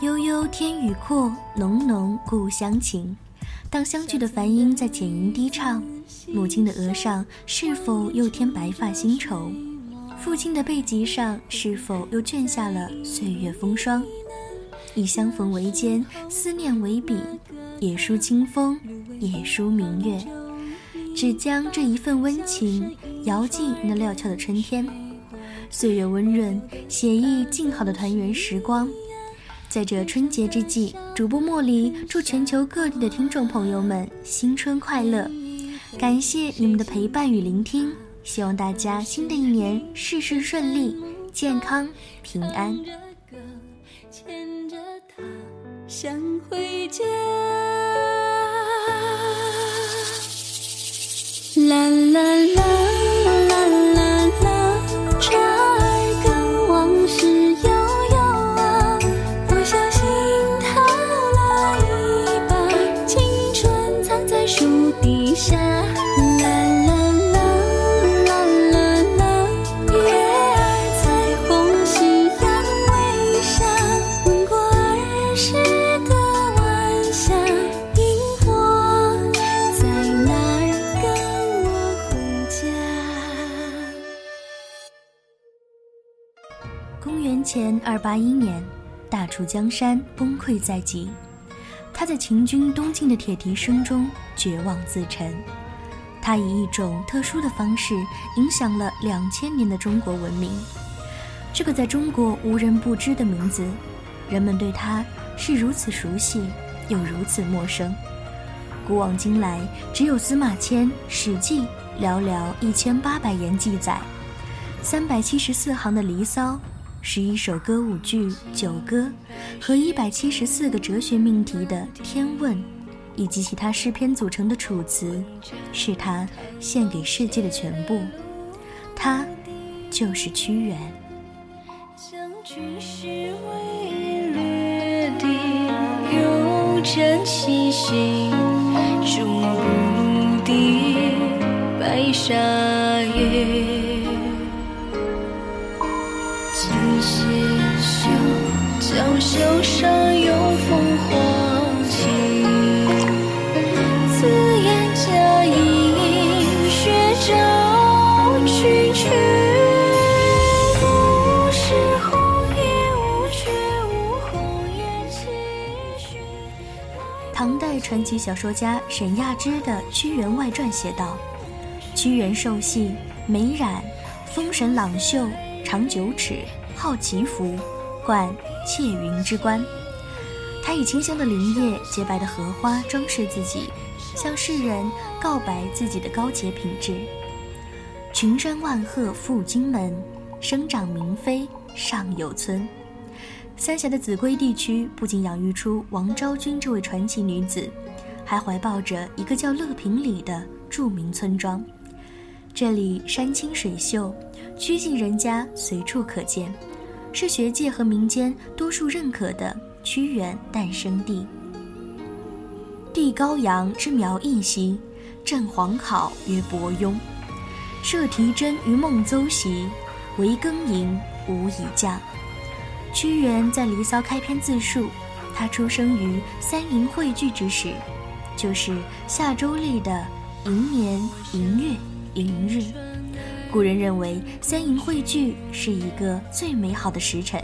悠悠天宇阔，浓浓故乡情。当相聚的梵音在浅吟低唱，母亲的额上是否又添白发新愁？父亲的背脊上是否又卷下了岁月风霜？以相逢为笺，思念为笔，也书清风，也书明月。只将这一份温情遥寄那料峭的春天。岁月温润，写意静好的团圆时光。在这春节之际，主播茉莉祝全球各地的听众朋友们新春快乐！感谢你们的陪伴与聆听，希望大家新的一年事事顺利、健康平安。牵着他想回家。江山崩溃在即，他在秦军东进的铁蹄声中绝望自沉。他以一种特殊的方式影响了两千年的中国文明。这个在中国无人不知的名字，人们对他是如此熟悉，又如此陌生。古往今来，只有司马迁《史记》寥寥一千八百言记载，三百七十四行的《离骚》，十一首歌舞剧《九歌》，和一百七十四个哲学命题的《天问》，以及其他诗篇组成的《楚辞》，是他献给世界的全部。他就是屈原。相聚时未略地，有着七星终不敌白沙月。娇袖上有凤凰情。此言佳音，雪照去去。不是红叶无却无红叶期许。唐代传奇小说家沈亚之的《屈原外传》写道：“屈原瘦细，眉染，风神朗秀，长九尺，好祈福，冠窃云之冠。他以清香的林叶、洁白的荷花装饰自己，向世人告白自己的高洁品质。群山万壑赴荆门，生长明妃尚有村。三峡的秭归地区不仅养育出王昭君这位传奇女子，还怀抱着一个叫乐平里的著名村庄。这里山清水秀，曲径人家随处可见，是学界和民间多数认可的屈原诞生地。地高阳之苗裔兮，镇黄考曰伯庸。设题真于孟邹兮，惟庚寅无以降。屈原在《离骚》开篇自述，他出生于三寅汇聚之时，就是夏周历的寅年寅月寅日。古人认为三寅汇聚是一个最美好的时辰，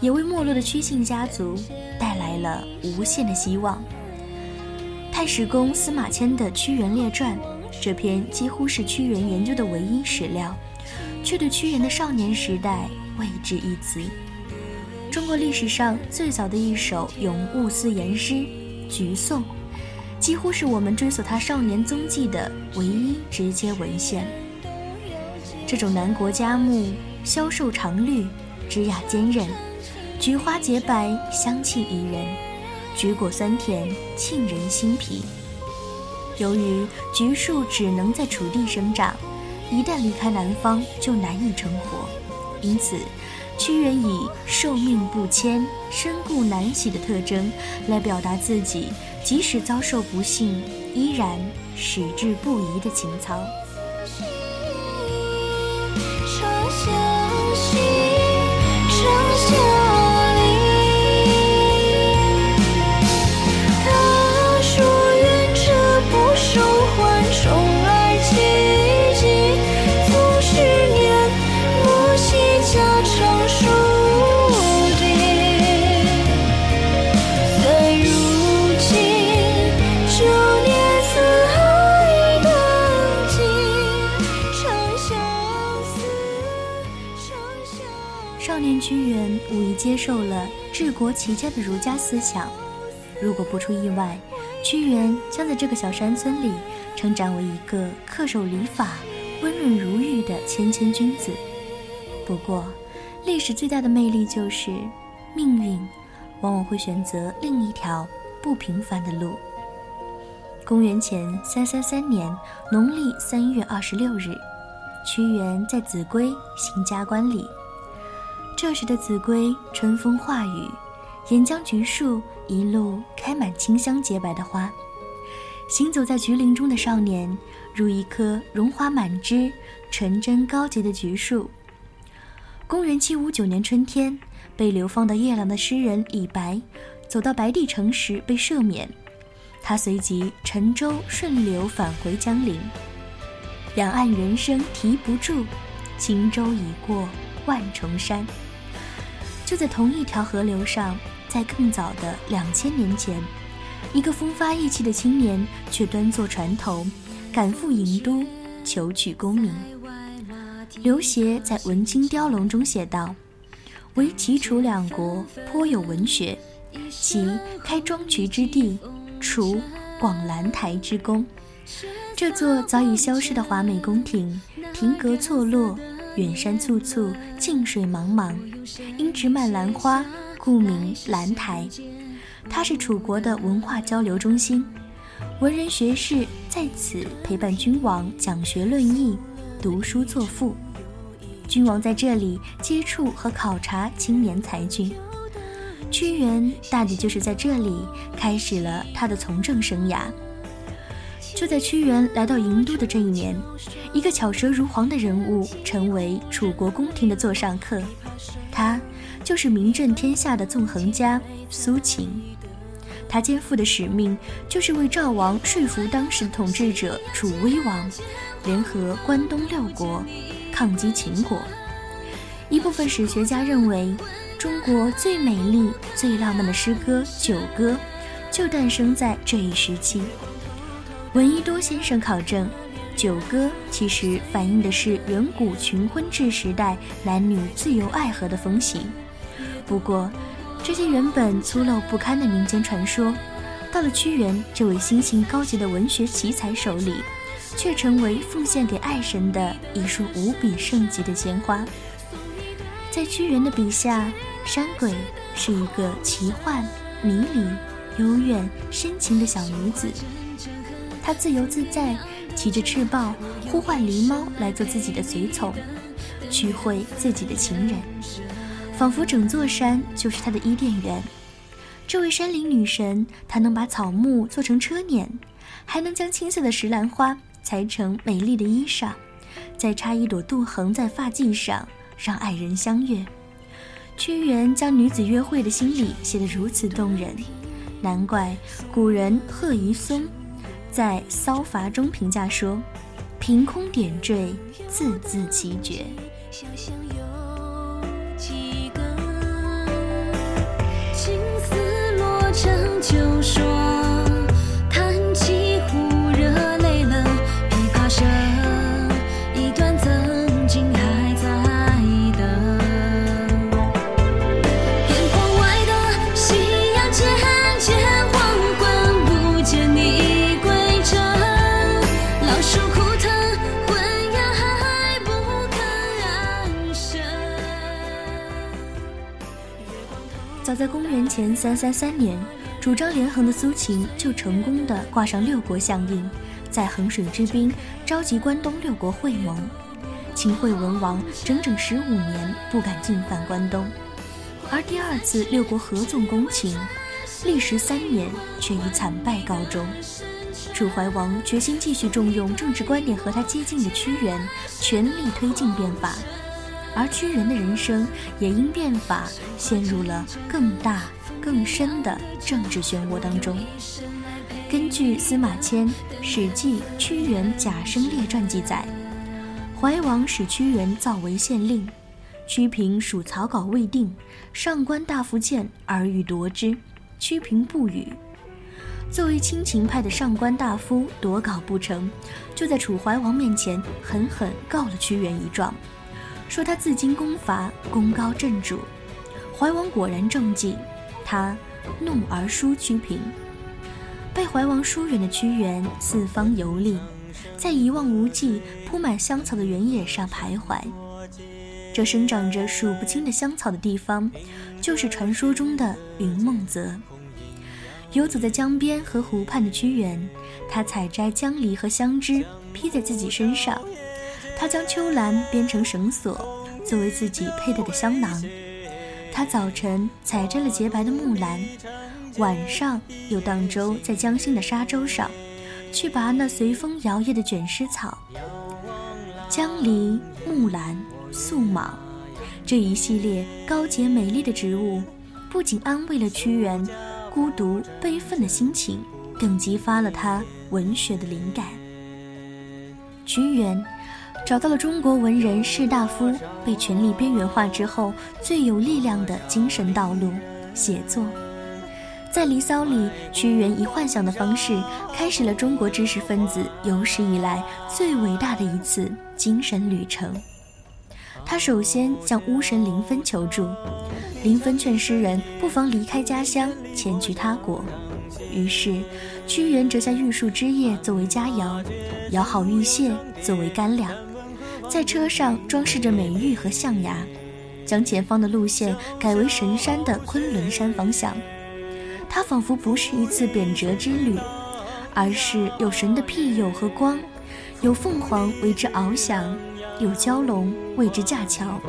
也为没落的屈姓家族带来了无限的希望。太史公司马迁的《屈原列传》，这篇几乎是屈原研究的唯一史料，却对屈原的少年时代未置一词。中国历史上最早的一首咏物思言诗《橘颂》，几乎是我们追索他少年踪迹的唯一直接文献。这种南国佳木，消瘦长绿，枝桠坚韧，菊花洁白，香气宜人，橘果酸甜，沁人心脾。由于橘树只能在楚地生长，一旦离开南方就难以成活，因此。屈原以寿命不迁、身故难徙的特征，来表达自己即使遭受不幸，依然矢志不移的情操。长相惜长相武夷接受了治国齐家的儒家思想，如果不出意外，屈原将在这个小山村里成长为一个恪守礼法、温润如玉的谦谦君子。不过，历史最大的魅力就是，命运往往会选择另一条不平凡的路。公元前三三三年农历三月二十六日，屈原在秭归行加冠礼。这时的秭归春风化雨，沿江橘树一路开满清香洁白的花。行走在橘林中的少年，如一棵荣华满枝、纯真高洁的橘树。公元七五九年春天，被流放到夜郎的诗人李白，走到白帝城时被赦免，他随即乘舟顺流返回江陵。两岸猿声啼不住，轻舟已过万重山。就在同一条河流上，在更早的两千年前，一个风发意气的青年却端坐船头，赶赴郢都求取功名。刘勰在《文经雕龙》中写道：“唯齐楚两国颇有文学，齐开庄渠之地，楚广兰台之功。”这座早已消失的华美宫廷，亭阁错落。远山簇簇，近水茫茫，因植满兰花，故名兰台。它是楚国的文化交流中心，文人学士在此陪伴君王讲学论艺，读书作赋。君王在这里接触和考察青年才俊。屈原大抵就是在这里开始了他的从政生涯。就在屈原来到郢都的这一年，一个巧舌如簧的人物成为楚国宫廷的座上客，他就是名震天下的纵横家苏秦。他肩负的使命就是为赵王说服当时的统治者楚威王，联合关东六国，抗击秦国。一部分史学家认为，中国最美丽、最浪漫的诗歌《九歌》，就诞生在这一时期。闻一多先生考证，《九歌》其实反映的是远古群婚制时代男女自由爱河的风行。不过，这些原本粗陋不堪的民间传说，到了屈原这位心性高洁的文学奇才手里，却成为奉献给爱神的一束无比圣洁的鲜花。在屈原的笔下，山鬼、是一个奇幻、迷离、幽怨、深情的小女子。她自由自在，骑着赤豹，呼唤狸猫来做自己的随从，去会自己的情人，仿佛整座山就是她的伊甸园。这位山林女神，她能把草木做成车辇，还能将青色的石兰花裁成美丽的衣裳，再插一朵杜衡在发髻上，让爱人相悦。屈原将女子约会的心理写得如此动人，难怪古人贺谒松在《骚伐》中评价说：“凭空点缀，字字奇绝。”想想有几个青丝落成就说，早在公元前三三三年，主张连横的苏秦就成功的挂上六国相印，在衡水之滨召集关东六国会盟。秦惠文王整整十五年不敢进犯关东，而第二次六国合纵攻秦，历时三年却以惨败告终。楚怀王决心继续重用政治观点和他接近的屈原，全力推进变法。而屈原的人生也因变法陷入了更大、更深的政治漩涡当中。根据司马迁《史记·屈原贾生列传》记载，怀王使屈原造为县令，屈平属草稿未定，上官大夫见而欲夺之，屈平不语。作为亲秦派的上官大夫夺稿不成，就在楚怀王面前狠狠告了屈原一状。说他自经攻伐，功高震主。怀王果然中计，他怒而疏屈平。被怀王疏远的屈原四方游历，在一望无际、铺满香草的原野上徘徊。这生长着数不清的香草的地方，就是传说中的云梦泽。游走在江边和湖畔的屈原，他采摘江梨和香枝，披在自己身上。他将秋兰编成绳索，作为自己佩戴的香囊。他早晨采摘了洁白的木兰，晚上又荡舟在江心的沙洲上，去拔那随风摇曳的卷丝草。江梨、木兰、素莽，这一系列高洁美丽的植物，不仅安慰了屈原孤独悲愤的心情，更激发了他文学的灵感。屈原。找到了中国文人士大夫被权力边缘化之后最有力量的精神道路——写作。在《离骚》里，屈原以幻想的方式开始了中国知识分子有史以来最伟大的一次精神旅程。他首先向巫神林芬求助，林芬劝诗人不妨离开家乡，前去他国。于是，屈原折下玉树枝叶作为佳肴，舀好玉屑作为干粮。在车上装饰着美玉和象牙，将前方的路线改为神山的昆仑山方向。它仿佛不是一次贬谪之旅，而是有神的庇佑和光，有凤凰为之翱翔，有蛟龙为之架桥。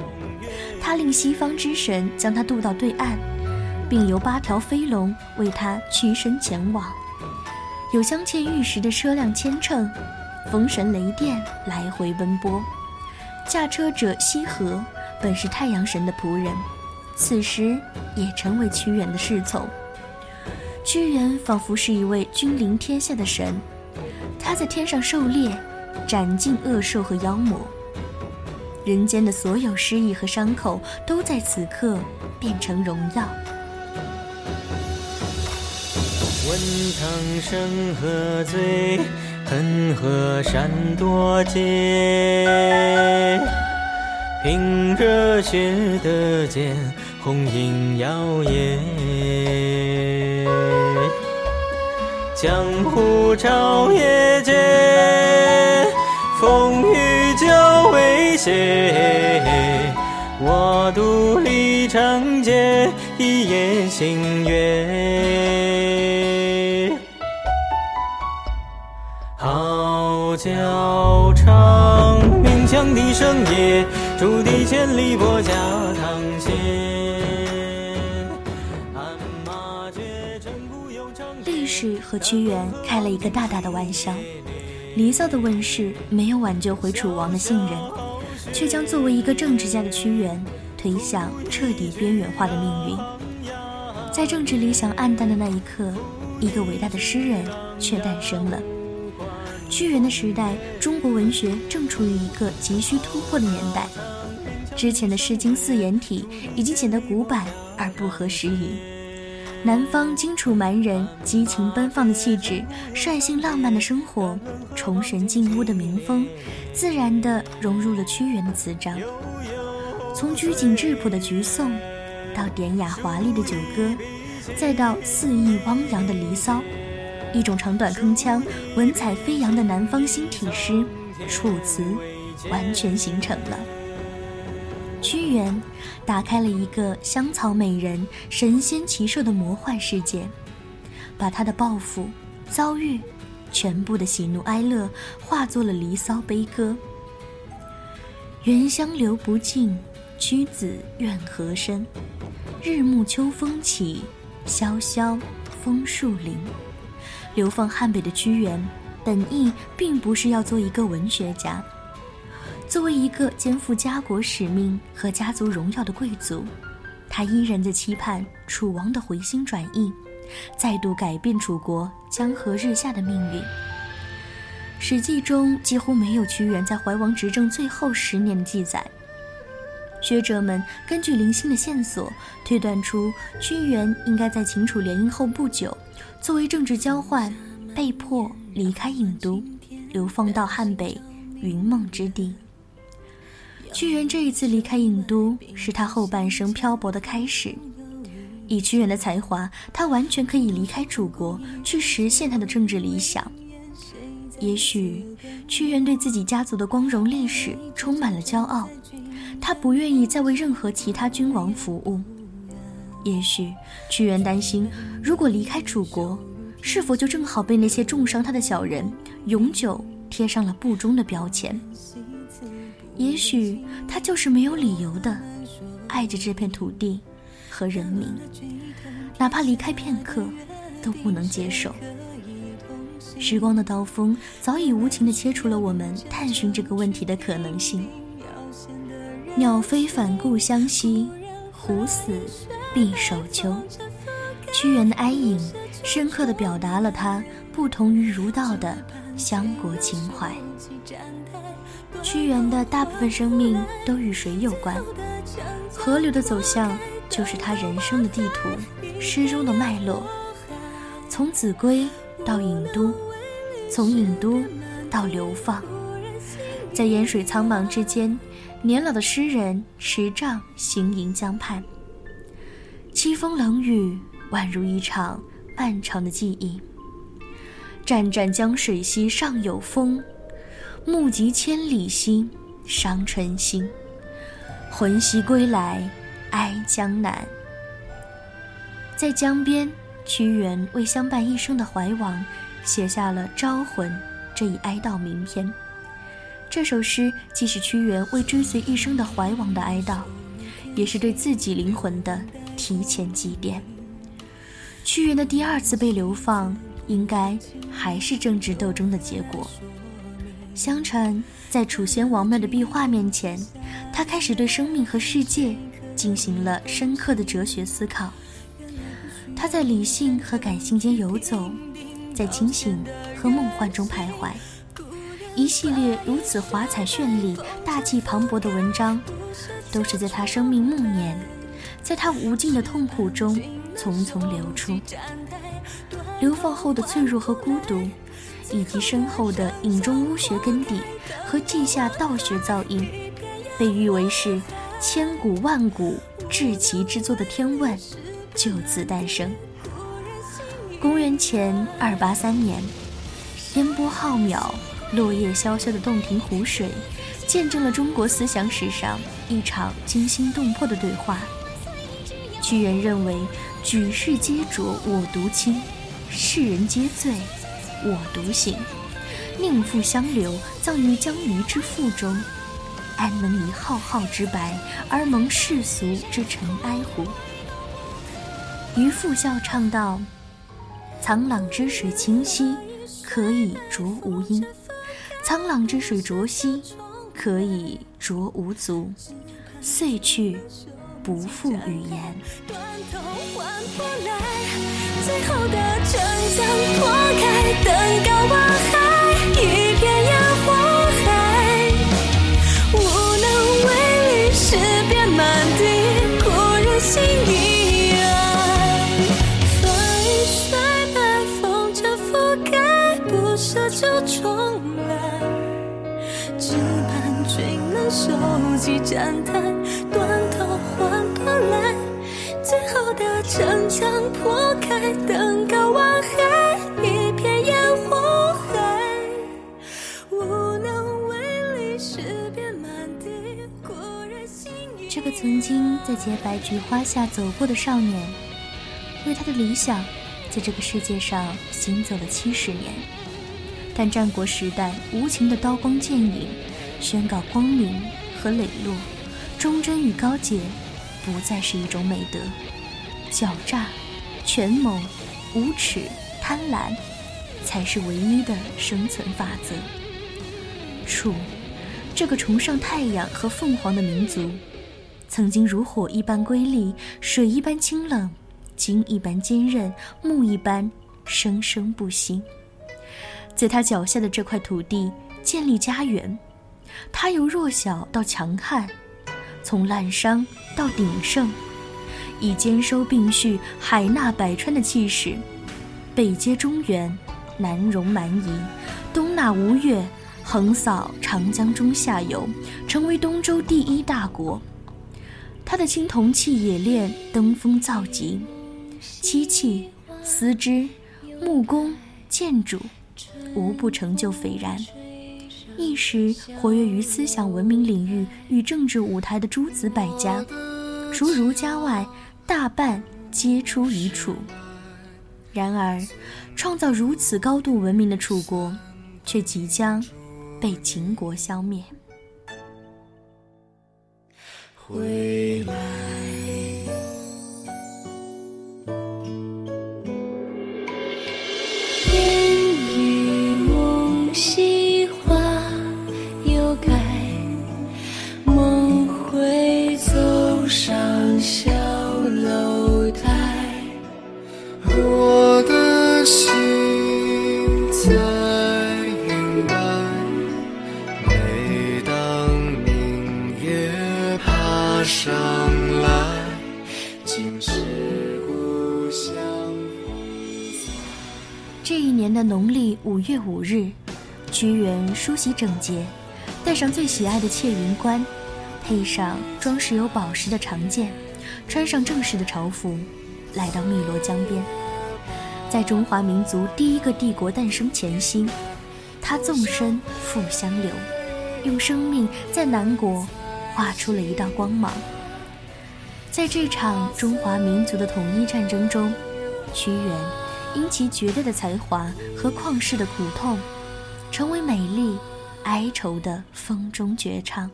他令西方之神将他渡到对岸，并由八条飞龙为他驱身前往。有镶嵌玉石的车辆牵乘，风神雷电来回奔波。驾车者羲和本是太阳神的仆人，此时也成为屈原的侍从。屈原仿佛是一位君临天下的神，他在天上狩猎，斩尽恶兽和妖魔。人间的所有失意和伤口都在此刻变成荣耀。问苍生何罪？恨河山多劫。凭热血的剑，红缨摇曳。江湖朝野间，风雨久未歇。我独立长剑，一夜星月。声夜，竹笛千里波家堂前。历史和屈原开了一个大大的玩笑，《离骚》的问世没有挽救回楚王的信任，却将作为一个政治家的屈原推向彻底边缘化的命运。在政治理想暗淡的那一刻，一个伟大的诗人却诞生了。屈原的时代，中国文学正处于一个急需突破的年代。之前的《诗经》四言体已经显得古板而不合时宜。南方荆楚蛮人激情奔放的气质、率性浪漫的生活、崇神敬巫的民风，自然地融入了屈原的词章。从拘谨质朴的橘颂，到典雅华丽的九歌，再到肆意汪洋的《离骚》。一种长短铿锵、文采飞扬的南方新体诗《楚辞》完全形成了。屈原打开了一个香草美人、神仙骑兽的魔幻世界，把他的抱负、遭遇、全部的喜怒哀乐化作了《离骚》悲歌。原香流不尽，屈子怨何生？日暮秋风起，萧萧枫树林。流放汉北的屈原，本意并不是要做一个文学家。作为一个肩负家国使命和家族荣耀的贵族，他依然在期盼楚王的回心转意，再度改变楚国江河日下的命运。《史记》中几乎没有屈原在怀王执政最后十年的记载。学者们根据零星的线索推断出，屈原应该在秦楚联姻后不久，作为政治交换，被迫离开郢都，流放到汉北云梦之地。屈原这一次离开郢都，是他后半生漂泊的开始。以屈原的才华，他完全可以离开楚国，去实现他的政治理想。也许，屈原对自己家族的光荣历史充满了骄傲。他不愿意再为任何其他君王服务。也许屈原担心，如果离开楚国，是否就正好被那些重伤他的小人永久贴上了不忠的标签？也许他就是没有理由的爱着这片土地和人民，哪怕离开片刻都不能接受。时光的刀锋早已无情地切除了我们探寻这个问题的可能性。鸟飞返故乡兮，虎死必守丘。屈原的哀隐，深刻地表达了他不同于儒道的乡国情怀。屈原的大部分生命都与水有关，河流的走向就是他人生的地图，诗中的脉络。从秭归到郢都，从郢都到流放，在烟水苍茫之间。年老的诗人持杖行吟江畔，凄风冷雨，宛如一场漫长的记忆。湛湛江水兮上有风，目极千里兮伤春心。魂兮归来，哀江南。在江边，屈原为相伴一生的怀王写下了《招魂》这一哀悼名篇。这首诗既是屈原为追随一生的怀王的哀悼，也是对自己灵魂的提前祭奠。屈原的第二次被流放，应该还是政治斗争的结果。相传，在楚先王庙的壁画面前，他开始对生命和世界进行了深刻的哲学思考。他在理性和感性间游走，在清醒和梦幻中徘徊。一系列如此华彩绚丽、大气磅礴的文章，都是在他生命暮年，在他无尽的痛苦中匆匆流出。流放后的脆弱和孤独，以及深厚的隐中巫学根底和稷下道学造诣，被誉为是千古万古至奇之作的《天问》，就此诞生。公元前二八三年，烟波浩渺。落叶萧萧的洞庭湖水，见证了中国思想史上一场惊心动魄的对话。屈原认为，举世皆浊我独清，世人皆醉我独醒。宁负相留，葬于江鱼之腹中，安能以浩浩之白而蒙世俗之尘埃乎？渔父笑唱道：“沧浪之水清兮，可以濯吾缨；沧浪之水浊兮，可以濯吾足。碎去，不复语言。”断头换不来，最后的城墙破开，登高望海，收集赞叹，断头换不来。最后的城墙破开，登高望海，一片烟火海，无能为力，诗篇满地，故人心已这个曾经在洁白菊花下走过的少年，为他的理想，在这个世界上行走了七十年。但战国时代无情的刀光剑影，宣告光明和磊落，忠贞与高洁，不再是一种美德。狡诈、权谋、无耻、贪婪，才是唯一的生存法则。楚，这个崇尚太阳和凤凰的民族，曾经如火一般瑰丽，水一般清冷，金一般坚韧，木一般生生不息。在他脚下的这块土地建立家园，他由弱小到强悍，从滥觞到鼎盛，以兼收并蓄、海纳百川的气势，北接中原，南容蛮夷，东纳吴越，横扫长江中下游，成为东周第一大国。他的青铜器冶炼登峰造极，漆器、丝织、木工、建筑。无不成就斐然。一时活跃于思想文明领域与政治舞台的诸子百家，除儒家外，大半皆出于楚。然而，创造如此高度文明的楚国，却即将被秦国消灭。回来。楼台。我的心在云外，每当明月爬上来，尽是故乡这一年的农历五月五日，屈原梳洗整洁，戴上最喜爱的窃云冠，配上装饰有宝石的长剑，穿上正式的朝服，来到汨罗江边。在中华民族第一个帝国诞生前夕，他纵身赴湘流，用生命在南国画出了一道光芒。在这场中华民族的统一战争中，屈原因其绝对的才华和旷世的苦痛，成为美丽哀愁的风中绝唱。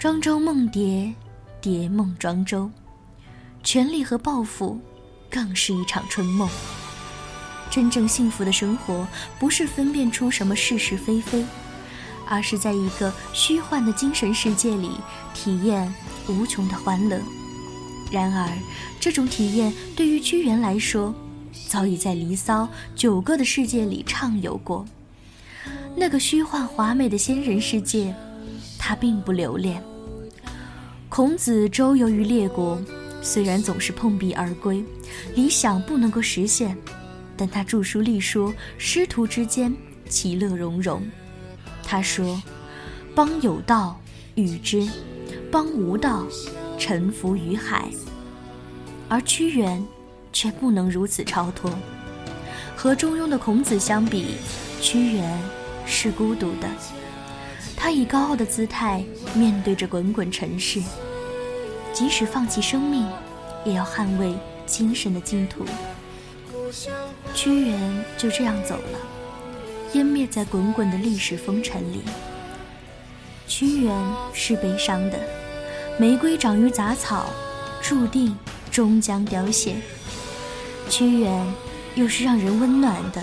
庄周梦蝶，蝶梦庄周，权力和抱负，更是一场春梦。真正幸福的生活，不是分辨出什么是是非非，而是在一个虚幻的精神世界里，体验无穷的欢乐。然而，这种体验对于屈原来说，早已在《离骚》九歌的世界里畅游过。那个虚幻华美的仙人世界，他并不留恋。孔子周游于列国，虽然总是碰壁而归，理想不能够实现，但他著书立说，师徒之间其乐融融。他说：“邦有道，与之；邦无道，臣服于海。”而屈原却不能如此超脱。和中庸的孔子相比，屈原是孤独的。他以高傲的姿态面对着滚滚尘世，即使放弃生命，也要捍卫精神的净土。屈原就这样走了，湮灭在滚滚的历史风尘里。屈原是悲伤的，玫瑰长于杂草，注定终将凋谢。屈原又是让人温暖的，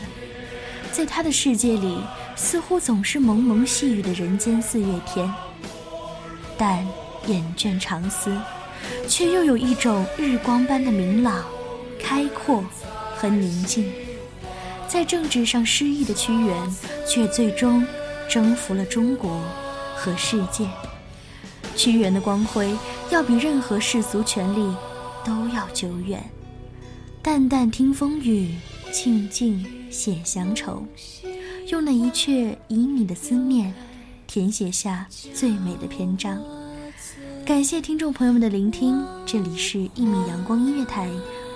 在他的世界里，似乎总是蒙蒙细雨的人间四月天。但眼倦长思，却又有一种日光般的明朗、开阔和宁静。在政治上失意的屈原，却最终征服了中国和世界。屈原的光辉，要比任何世俗权力都要久远。淡淡听风雨，静静写乡愁，用那一阙以你的思念。填写下最美的篇章。感谢听众朋友们的聆听，这里是《一米阳光音乐台》，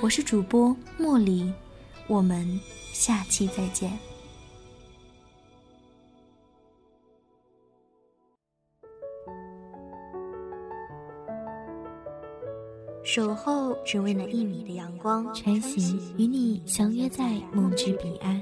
我是主播茉莉，我们下期再见。守候只为那一米的阳光，穿行与你相约在梦之彼岸。